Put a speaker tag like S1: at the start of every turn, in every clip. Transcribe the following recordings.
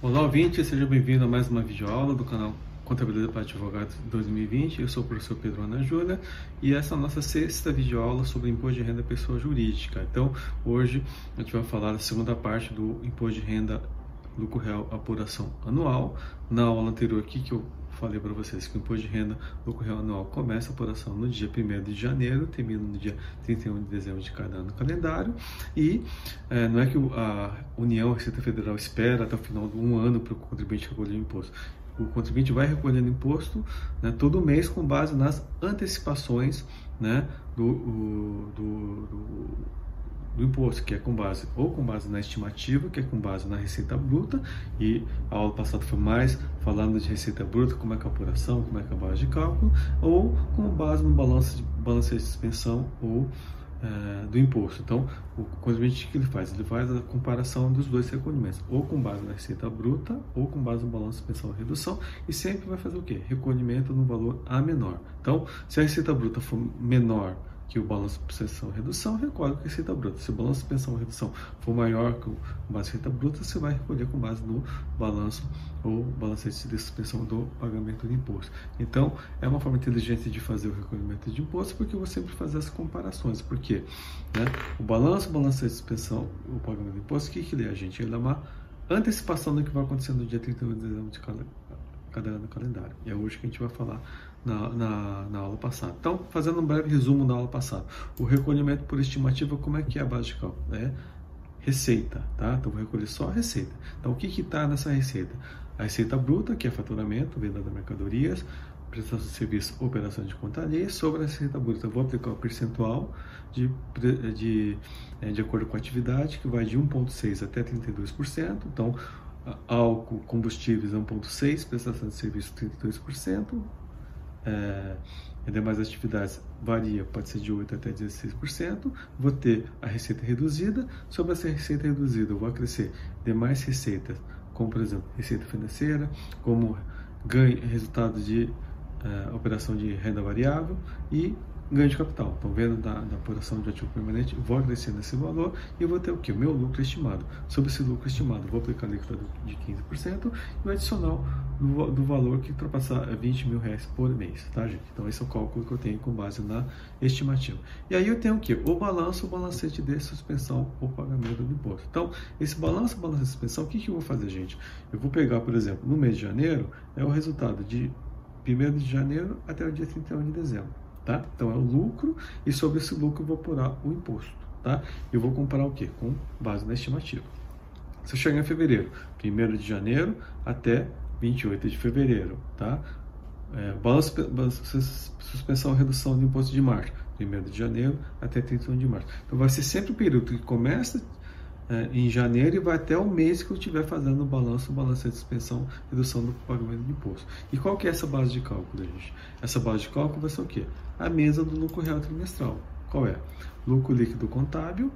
S1: Olá, ouvinte, seja bem-vindo a mais uma videoaula do canal Contabilidade para Advogados 2020. Eu sou o professor Pedro Ana Júlia e essa é a nossa sexta videoaula sobre imposto de renda pessoa jurídica. Então, hoje a gente vai falar da segunda parte do imposto de renda lucro real apuração anual. Na aula anterior aqui que eu falei para vocês que o imposto de renda lucro real anual começa a apuração no dia 1 de janeiro, termina no dia 31 de dezembro de cada ano calendário. E é, não é que a União, a Receita Federal, espera até o final de um ano para o contribuinte recolher o imposto. O contribuinte vai recolhendo imposto né, todo mês com base nas antecipações né, do, do, do do imposto, que é com base ou com base na estimativa, que é com base na receita bruta, e a aula passada foi mais falando de receita bruta, como é é a apuração, como é é a base de cálculo, ou com base no balanço de, balanço de suspensão ou é, do imposto. Então, o contribuinte que ele faz? Ele faz a comparação dos dois recolhimentos, ou com base na receita bruta, ou com base no balanço de suspensão e redução, e sempre vai fazer o quê? Recolhimento no valor A menor. Então, se a receita bruta for menor que o balanço de suspensão redução, recolhe com a receita bruta. Se o balanço de suspensão redução for maior que o base receita bruta, você vai recolher com base no balanço ou balanço de suspensão do pagamento de imposto. Então, é uma forma inteligente de fazer o recolhimento de imposto, porque vou sempre fazer as comparações. Por quê? Né? O balanço, balanço de suspensão, o pagamento de imposto, o que, que ele é, gente? Ele é uma antecipação do que vai acontecer no dia 31 de dezembro de cada, cada ano calendário. E é hoje que a gente vai falar na, na, na, aula passada. Então, fazendo um breve resumo da aula passada. O recolhimento por estimativa, como é que é a base de cálculo? É receita, tá? Então, vou recolher só a receita. Então, o que está nessa receita? A receita bruta, que é faturamento, venda de mercadorias, prestação de serviço, operação de conta alheia, sobre a receita bruta. Eu vou aplicar o percentual de, de, é, de acordo com a atividade, que vai de 1,6% até 32%. Então, álcool, combustíveis 1,6%, prestação de serviço 32%, é, e demais atividades varia, pode ser de 8% até 16%. Vou ter a receita reduzida. Sobre essa receita reduzida, eu vou acrescer demais receitas, como por exemplo, receita financeira, como ganho, resultado de é, operação de renda variável e ganho de capital. Então, vendo da, da apuração de ativo permanente, vou acrescendo esse valor e eu vou ter o que? O meu lucro estimado. Sobre esse lucro estimado, vou aplicar a alíquota de 15% e o adicional do, do, valor que ultrapassar 20 mil reais por mês, tá, gente? Então, esse é o cálculo que eu tenho com base na estimativa. E aí eu tenho o que? O balanço, o balancete de suspensão ou pagamento do imposto. Então, esse balanço, balanço de suspensão, o que, que eu vou fazer, gente? Eu vou pegar, por exemplo, no mês de janeiro, é o resultado de 1 de janeiro até o dia 31 de dezembro tá? Então é o lucro e sobre esse lucro eu vou apurar o imposto, tá? Eu vou comparar o que? Com base na estimativa. Se eu chegar em fevereiro, 1 de janeiro até 28 de fevereiro, tá? É, balanço, suspensão redução de imposto de março, 1 de janeiro até 31 de março. Então vai ser sempre o período que começa é, em janeiro e vai até o mês que eu estiver fazendo o balanço, o balanço de suspensão, redução do pagamento de imposto. E qual que é essa base de cálculo, gente? Essa base de cálculo vai ser o quê? A mesa do lucro real trimestral. Qual é? Lucro líquido contábil,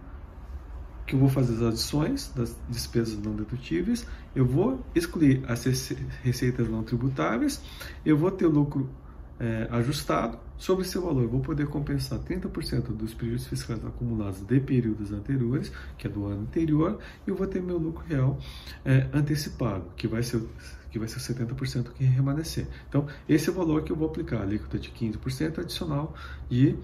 S1: que eu vou fazer as adições das despesas não dedutíveis, eu vou excluir as receitas não tributáveis, eu vou ter lucro é, ajustado sobre esse valor. Vou poder compensar 30% dos prejuízos fiscais acumulados de períodos anteriores, que é do ano anterior, e eu vou ter meu lucro real é, antecipado, que vai ser que vai ser 70% que remanescer. Então, esse é o valor que eu vou aplicar, a alíquota de 15% adicional e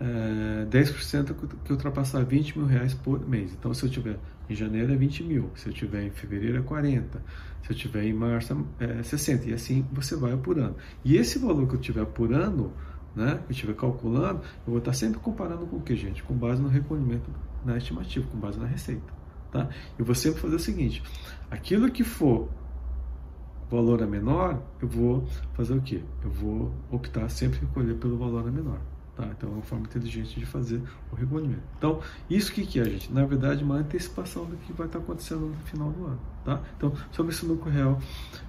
S1: é, 10% que ultrapassar 20 mil reais por mês. Então, se eu tiver em janeiro é 20 mil, se eu tiver em fevereiro é 40, se eu tiver em março é 60, e assim você vai apurando. E esse valor que eu estiver apurando, né, que eu estiver calculando, eu vou estar sempre comparando com o que, gente? Com base no recolhimento na estimativa, com base na receita. Tá? Eu vou sempre fazer o seguinte: aquilo que for valor a menor, eu vou fazer o quê? Eu vou optar sempre recolher pelo valor a menor. Tá? Então é uma forma inteligente de fazer o recolhimento. Então, isso que, que é, gente? Na verdade, uma antecipação do que vai estar acontecendo no final do ano. Tá? Então, sobre esse lucro real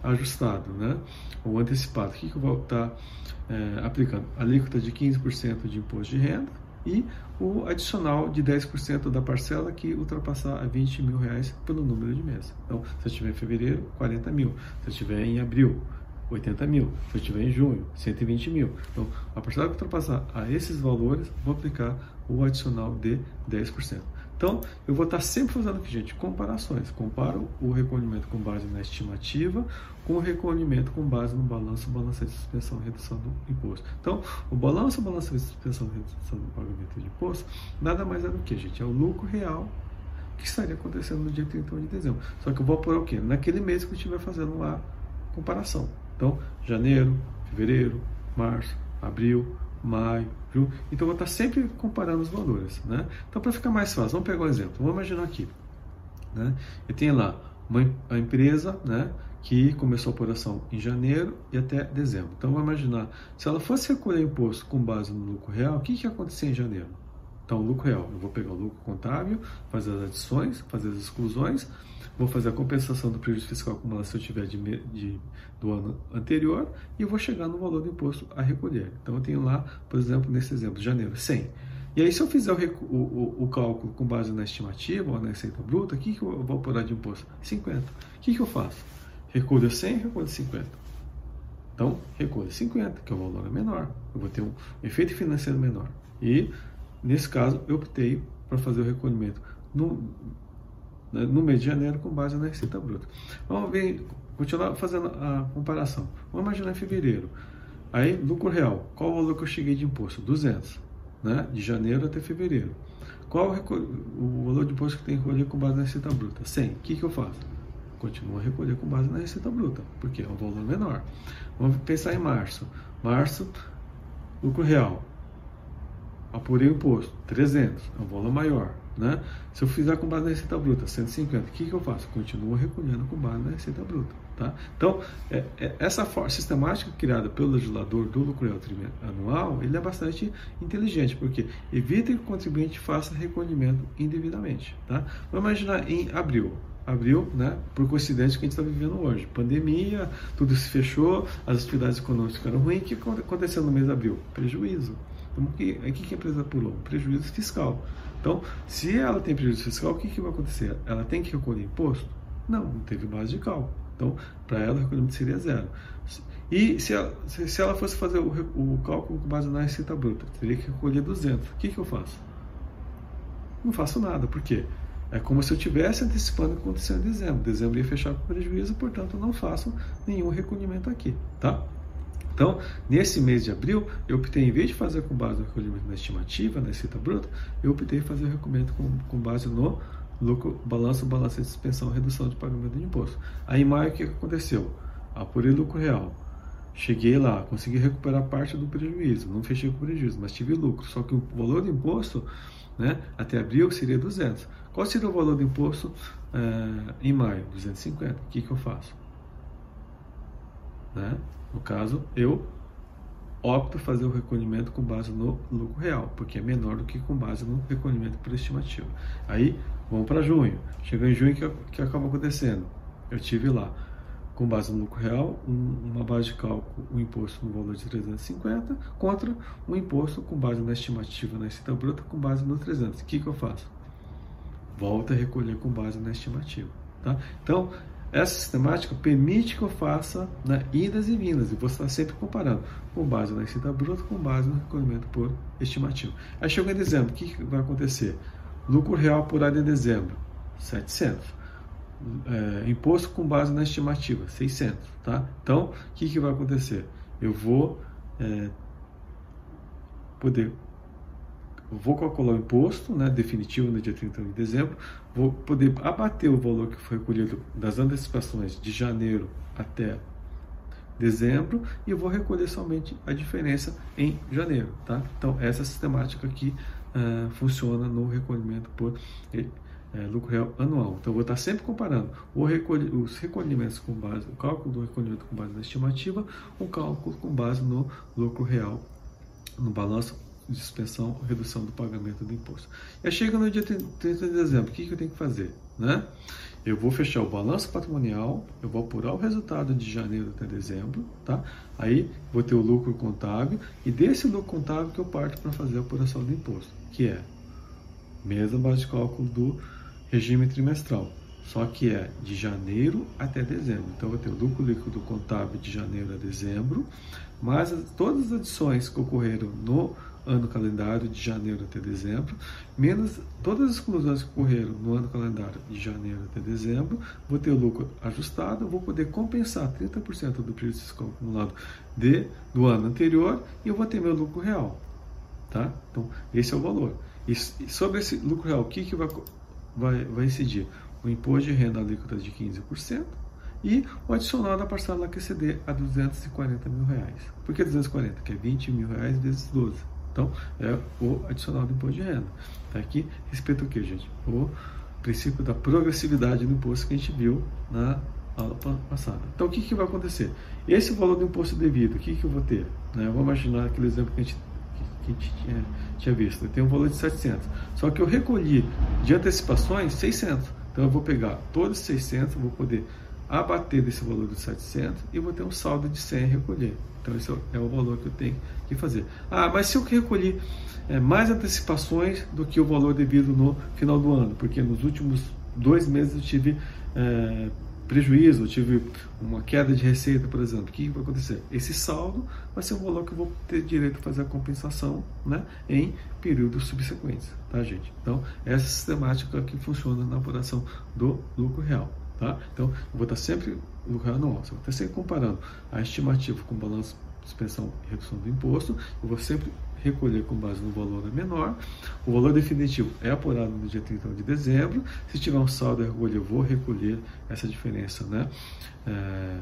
S1: ajustado, né? ou antecipado, o que, que eu vou estar é, aplicando? Alíquota de 15% de imposto de renda, e o adicional de 10% da parcela que ultrapassar a 20 mil reais pelo número de meses. Então, se eu tiver em fevereiro, 40 mil. Se eu tiver em abril, 80 mil. Se eu tiver em junho, 120 mil. Então, a parcela que ultrapassar a esses valores, vou aplicar o adicional de 10%. Então, eu vou estar sempre fazendo aqui, gente, comparações. Comparo o recolhimento com base na estimativa com o recolhimento com base no balanço, balanço de suspensão e redução do imposto. Então, o balanço, balanço de suspensão e redução do pagamento de imposto, nada mais é do que, gente, é o lucro real que estaria acontecendo no dia 31 de dezembro. Só que eu vou apurar o quê? Naquele mês que eu estiver fazendo a comparação. Então, janeiro, fevereiro, março, abril, maio, junho. Então, eu vou estar sempre comparando os valores. Né? Então, para ficar mais fácil, vamos pegar um exemplo. Vamos imaginar aqui. Né? Eu tenho lá uma a empresa né, que começou a operação em janeiro e até dezembro. Então, vamos imaginar, se ela fosse recolher imposto com base no lucro real, o que, que ia acontecer em janeiro? Então, o lucro real, eu vou pegar o lucro contábil, fazer as adições, fazer as exclusões, vou fazer a compensação do prejuízo fiscal acumulado se eu tiver de, de, do ano anterior e vou chegar no valor do imposto a recolher. Então, eu tenho lá, por exemplo, nesse exemplo, janeiro, 100. E aí, se eu fizer o, o, o, cálculo com base na estimativa ou na receita bruta, o que, que eu vou apurar de imposto? 50. O que, que eu faço? Recolho 100, recolho 50. Então, recolho 50, que é o valor menor. Eu vou ter um efeito financeiro menor. E Nesse caso, eu optei para fazer o recolhimento no, né, no mês de janeiro com base na receita bruta. Vamos ver, continuar fazendo a comparação. Vamos imaginar em fevereiro. Aí, lucro real, qual o valor que eu cheguei de imposto? 200, né? de janeiro até fevereiro. Qual o, valor de imposto que tem que recolher com base na receita bruta? 100. O que, que eu faço? Continuo a recolher com base na receita bruta, porque é um valor menor. Vamos pensar em março. Março, lucro real, apurei o imposto, 300, é um valor maior. Né? Se eu fizer com base na receita bruta, 150, o que, que eu faço? Continuo recolhendo com base na receita bruta. Tá? Então, é, é, essa sistemática criada pelo legislador do lucro anual, ele é bastante inteligente, porque evita que o contribuinte faça recolhimento indevidamente. Tá? Vamos imaginar em abril, abril, né, por coincidência que a gente está vivendo hoje. Pandemia, tudo se fechou, as atividades econômicas ficaram ruins. O que aconteceu no mês de abril? Prejuízo. Então, o que, o que a empresa pulou? Prejuízo fiscal. Então, se ela tem prejuízo fiscal, o que, que vai acontecer? Ela tem que recolher imposto? Não, não teve base de cálculo. Então, para ela, o recolhimento seria zero. E se ela, se ela fosse fazer o, o, cálculo com base na receita bruta, teria que recolher 200. O que, que eu faço? Não faço nada. Por quê? É como se eu estivesse antecipando o que aconteceu em dezembro. Dezembro ia fechar com prejuízo, portanto, não faço nenhum recolhimento aqui. Tá? Então, nesse mês de abril, eu optei, em vez de fazer com base no recolhimento na estimativa, na receita bruta, eu optei fazer o recolhimento com, com base no lucro, balanço, balanço de suspensão, redução de pagamento de imposto. Aí, em maio, o que aconteceu? Apurei lucro real. Cheguei lá, consegui recuperar parte do prejuízo. Não fechei com prejuízo, mas tive lucro. Só que o valor do imposto, né, até abril, seria 200. Qual seria o valor do imposto é, em maio? 250. O que, que eu faço? Né? No caso, eu opto fazer o recolhimento com base no lucro real, porque é menor do que com base no recolhimento por estimativa. Aí, vamos para junho. Chegou em junho, que, que acaba acontecendo? Eu tive lá, com base no lucro real, um, uma base de cálculo, um imposto no valor de 350, contra um imposto com base na estimativa na receita bruta, com base no 300. O que, que eu faço? Volta a recolher com base na estimativa. Tá? Então, essa sistemática permite que eu faça né, idas e vindas, e vou estar sempre comparando com base na receita bruta, com base no recolhimento por estimativa. Aí chega em dezembro, o que, vai acontecer? Lucro real apurado em dezembro, 700. É, imposto com base na estimativa, 600. Tá? Então, o que, que vai acontecer? Eu vou é, poder vou calcular o imposto né, definitivo no dia 31 de dezembro, vou poder abater o valor que foi recolhido das antecipações de janeiro até dezembro e vou recolher somente a diferença em janeiro. Tá? Então, essa sistemática aqui uh, funciona no recolhimento por é, lucro real anual. Então, vou estar sempre comparando os recolhimentos com base, o cálculo do recolhimento com base na estimativa, o cálculo com base no lucro real, no balanço suspensão ou redução do pagamento do imposto. E aí chega no dia 30 de dezembro, o que, que eu tenho que fazer? Né? Eu vou fechar o balanço patrimonial, eu vou apurar o resultado de janeiro até dezembro, tá? Aí vou ter o lucro contábil e desse lucro contábil que eu parto para fazer a apuração do imposto, que é mesma base de cálculo do regime trimestral, só que é de janeiro até dezembro. Então eu vou ter o lucro líquido contábil de janeiro a dezembro, mas todas as adições que ocorreram no ano calendário de janeiro até dezembro, menos todas as exclusões que ocorreram no ano calendário de janeiro até dezembro, vou ter lucro ajustado, vou poder compensar 30% do prejuízo acumulado de, do ano anterior e eu vou ter meu lucro real. Tá? Então, esse é o valor. E, sobre esse lucro real, o que, que vai, vai, vai incidir? O imposto de renda alíquota de 15%, e o adicional da parcela que exceder a 240 mil reais. Por que 240? Que é 20 mil reais vezes 12. Então, é o adicional do imposto de renda. Tá aqui, respeito o que, gente? O princípio da progressividade do imposto que a gente viu na aula passada. Então, o que, que vai acontecer? Esse valor do imposto devido, o que, que eu vou ter? Né? Vamos imaginar aquele exemplo que a gente, que a gente tinha, tinha visto. Tem um valor de 700. Só que eu recolhi de antecipações 600. Então, eu vou pegar todos os 600, vou poder abater desse valor de 700 e vou ter um saldo de 100 a recolher. Então, esse é o valor que eu tenho que fazer. Ah, mas se eu recolhi é, mais antecipações do que o valor devido no final do ano, porque nos últimos dois meses eu tive é, prejuízo, eu tive uma queda de receita, por exemplo, o que vai acontecer? Esse saldo vai ser o valor que eu vou ter direito a fazer a compensação né, em períodos subsequentes, tá, gente? Então, essa sistemática que funciona na apuração do lucro real. Tá? Então, eu vou estar sempre lucro anual, eu vou estar sempre comparando a estimativa com o balanço de suspensão e redução do imposto, eu vou sempre recolher com base no valor menor. O valor definitivo é apurado no dia 31 de dezembro. Se tiver um saldo a recolher, eu vou recolher essa diferença né, é, é,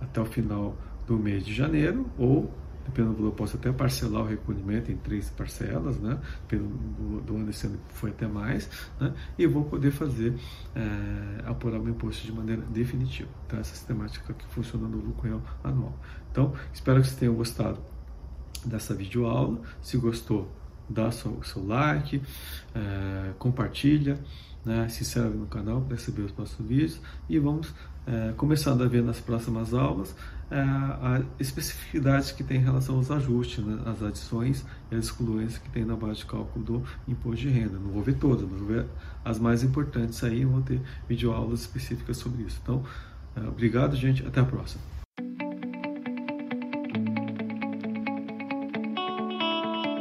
S1: até o final do mês de janeiro ou dependendo do valor, posso até parcelar o recolhimento em três parcelas, né? Pelo, do, do ano esse ano foi até mais, né? E vou poder fazer, é, apurar o imposto de maneira definitiva. Tá? Essa sistemática que funciona no lucro real anual. Então, espero que vocês tenham gostado dessa videoaula. Se gostou, dá seu, seu like, é, compartilha, né? se inscreve no canal para receber os próximos vídeos e vamos é, começando a ver nas próximas aulas é, a especificidades que tem em relação aos ajustes, né, as adições e as excluências que tem na base de cálculo do imposto de renda. Não vou ver todas, mas vou ver as mais importantes aí, vou ter videoaulas específicas sobre isso. Então, é, obrigado, gente, até a próxima.